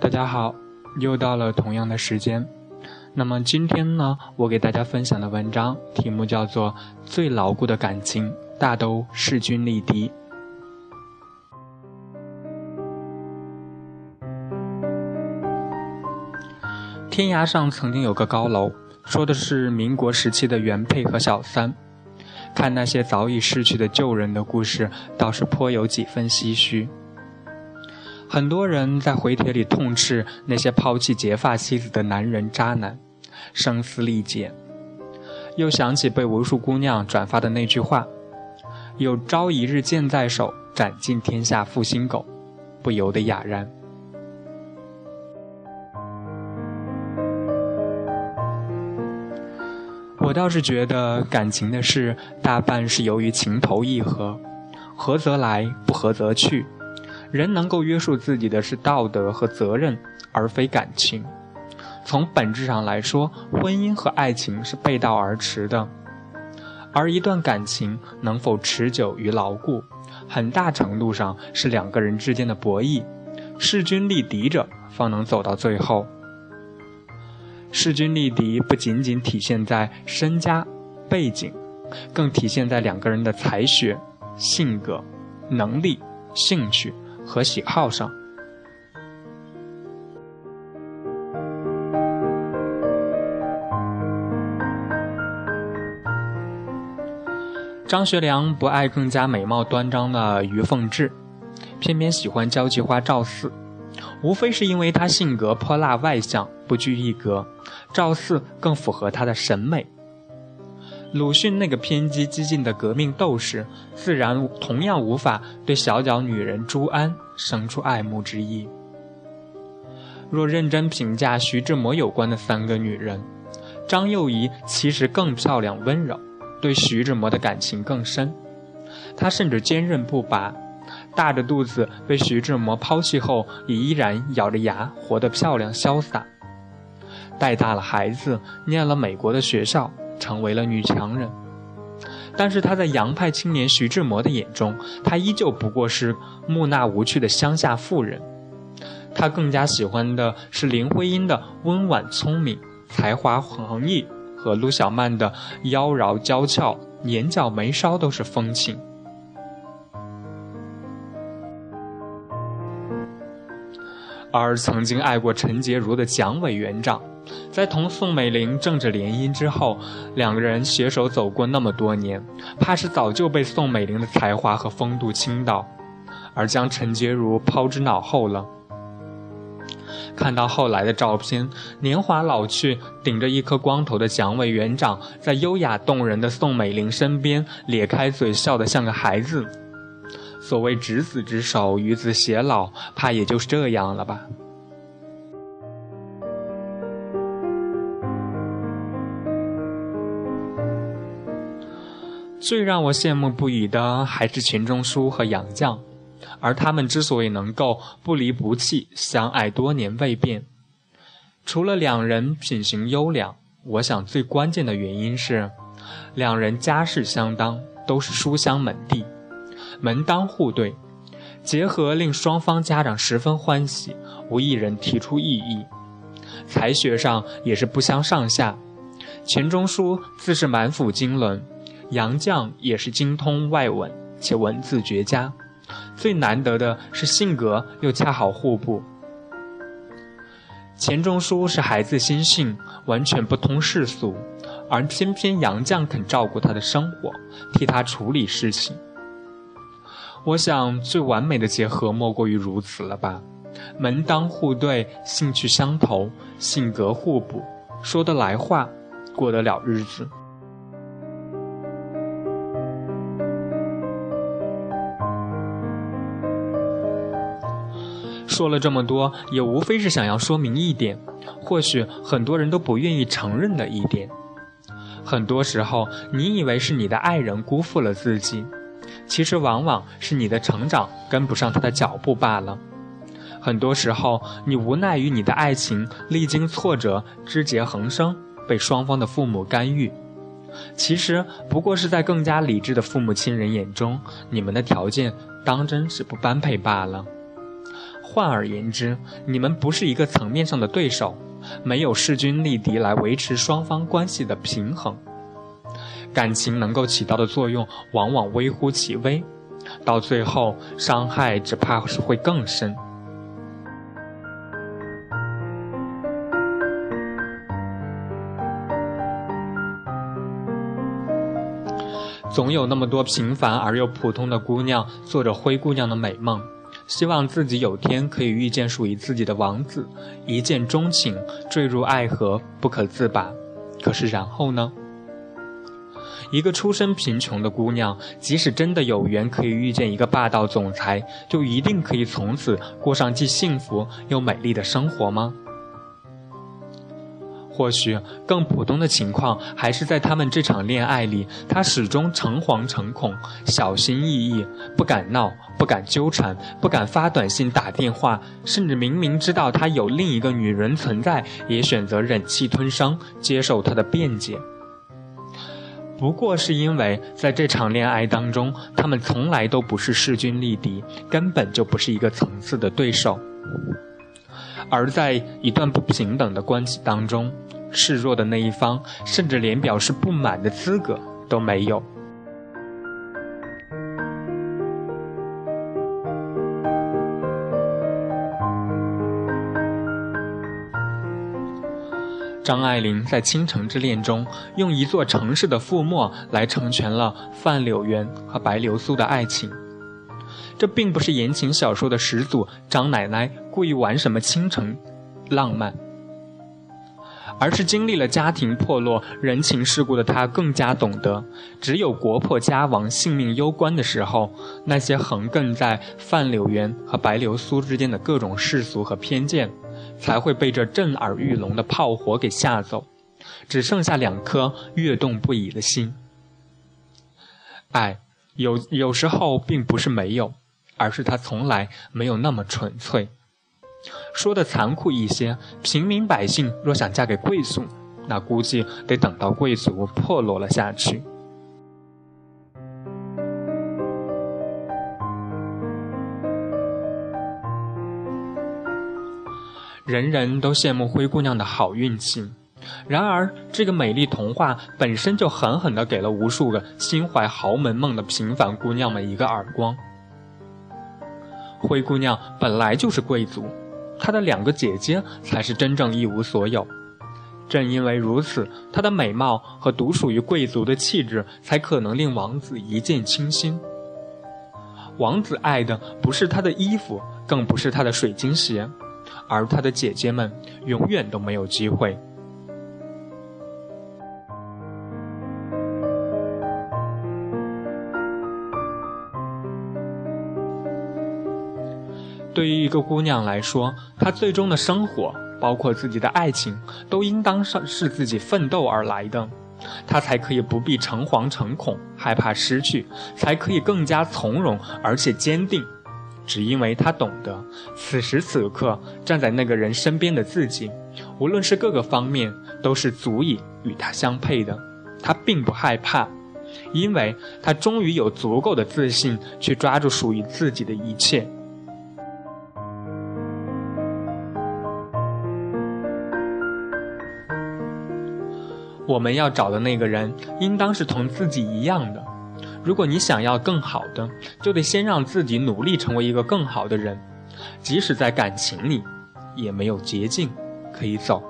大家好，又到了同样的时间。那么今天呢，我给大家分享的文章题目叫做《最牢固的感情大都势均力敌》。天涯上曾经有个高楼，说的是民国时期的原配和小三。看那些早已逝去的旧人的故事，倒是颇有几分唏嘘。很多人在回帖里痛斥那些抛弃结发妻子的男人渣男，声嘶力竭。又想起被无数姑娘转发的那句话：“有朝一日剑在手，斩尽天下负心狗。”不由得哑然。我倒是觉得感情的事，大半是由于情投意合，合则来，不合则去。人能够约束自己的是道德和责任，而非感情。从本质上来说，婚姻和爱情是背道而驰的。而一段感情能否持久与牢固，很大程度上是两个人之间的博弈，势均力敌者方能走到最后。势均力敌不仅仅体现在身家、背景，更体现在两个人的才学、性格、能力、兴趣。和喜好上，张学良不爱更加美貌端庄的于凤至，偏偏喜欢交际花赵四，无非是因为他性格泼辣外向，不拘一格，赵四更符合他的审美。鲁迅那个偏激激进的革命斗士，自然同样无法对小脚女人朱安生出爱慕之意。若认真评价徐志摩有关的三个女人，张幼仪其实更漂亮温柔，对徐志摩的感情更深。她甚至坚韧不拔，大着肚子被徐志摩抛弃后，也依然咬着牙活得漂亮潇洒。带大了孩子，念了美国的学校。成为了女强人，但是她在洋派青年徐志摩的眼中，她依旧不过是木讷无趣的乡下妇人。他更加喜欢的是林徽因的温婉聪明、才华横溢，和陆小曼的妖娆娇俏、眼角眉梢都是风情。而曾经爱过陈洁如的蒋委员长。在同宋美龄政治联姻之后，两个人携手走过那么多年，怕是早就被宋美龄的才华和风度倾倒，而将陈洁如抛之脑后了。看到后来的照片，年华老去，顶着一颗光头的蒋委员长，在优雅动人的宋美龄身边，咧开嘴笑得像个孩子。所谓执子之手，与子偕老，怕也就是这样了吧。最让我羡慕不已的还是钱钟书和杨绛，而他们之所以能够不离不弃、相爱多年未变，除了两人品行优良，我想最关键的原因是，两人家世相当，都是书香门第，门当户对，结合令双方家长十分欢喜，无一人提出异议。才学上也是不相上下，钱钟书自是满腹经纶。杨绛也是精通外文，且文字绝佳。最难得的是性格又恰好互补。钱钟书是孩子心性，完全不通世俗，而偏偏杨绛肯照顾他的生活，替他处理事情。我想最完美的结合莫过于如此了吧？门当户对，兴趣相投，性格互补，说得来话，过得了日子。说了这么多，也无非是想要说明一点，或许很多人都不愿意承认的一点。很多时候，你以为是你的爱人辜负了自己，其实往往是你的成长跟不上他的脚步罢了。很多时候，你无奈于你的爱情历经挫折，枝节横生，被双方的父母干预，其实不过是在更加理智的父母亲人眼中，你们的条件当真是不般配罢了。换而言之，你们不是一个层面上的对手，没有势均力敌来维持双方关系的平衡。感情能够起到的作用，往往微乎其微，到最后伤害只怕是会更深。总有那么多平凡而又普通的姑娘，做着灰姑娘的美梦，希望自己有天可以遇见属于自己的王子，一见钟情，坠入爱河，不可自拔。可是然后呢？一个出身贫穷的姑娘，即使真的有缘可以遇见一个霸道总裁，就一定可以从此过上既幸福又美丽的生活吗？或许更普通的情况，还是在他们这场恋爱里，他始终诚惶诚恐、小心翼翼，不敢闹，不敢纠缠，不敢发短信、打电话，甚至明明知道他有另一个女人存在，也选择忍气吞声，接受他的辩解。不过是因为在这场恋爱当中，他们从来都不是势均力敌，根本就不是一个层次的对手。而在一段不平等的关系当中，示弱的那一方甚至连表示不满的资格都没有。张爱玲在《倾城之恋》中，用一座城市的覆没来成全了范柳园和白流苏的爱情。这并不是言情小说的始祖张奶奶故意玩什么倾城浪漫，而是经历了家庭破落、人情世故的她更加懂得，只有国破家亡、性命攸关的时候，那些横亘在范柳园和白流苏之间的各种世俗和偏见，才会被这震耳欲聋的炮火给吓走，只剩下两颗跃动不已的心。爱，有有时候并不是没有。而是他从来没有那么纯粹。说的残酷一些，平民百姓若想嫁给贵族，那估计得等到贵族破落了下去。人人都羡慕灰姑娘的好运气，然而这个美丽童话本身就狠狠地给了无数个心怀豪门梦的平凡姑娘们一个耳光。灰姑娘本来就是贵族，她的两个姐姐才是真正一无所有。正因为如此，她的美貌和独属于贵族的气质，才可能令王子一见倾心。王子爱的不是她的衣服，更不是她的水晶鞋，而她的姐姐们永远都没有机会。对于一个姑娘来说，她最终的生活，包括自己的爱情，都应当是是自己奋斗而来的，她才可以不必诚惶诚恐，害怕失去，才可以更加从容而且坚定。只因为她懂得，此时此刻站在那个人身边的自己，无论是各个方面，都是足以与他相配的。她并不害怕，因为她终于有足够的自信去抓住属于自己的一切。我们要找的那个人，应当是同自己一样的。如果你想要更好的，就得先让自己努力成为一个更好的人。即使在感情里，也没有捷径可以走。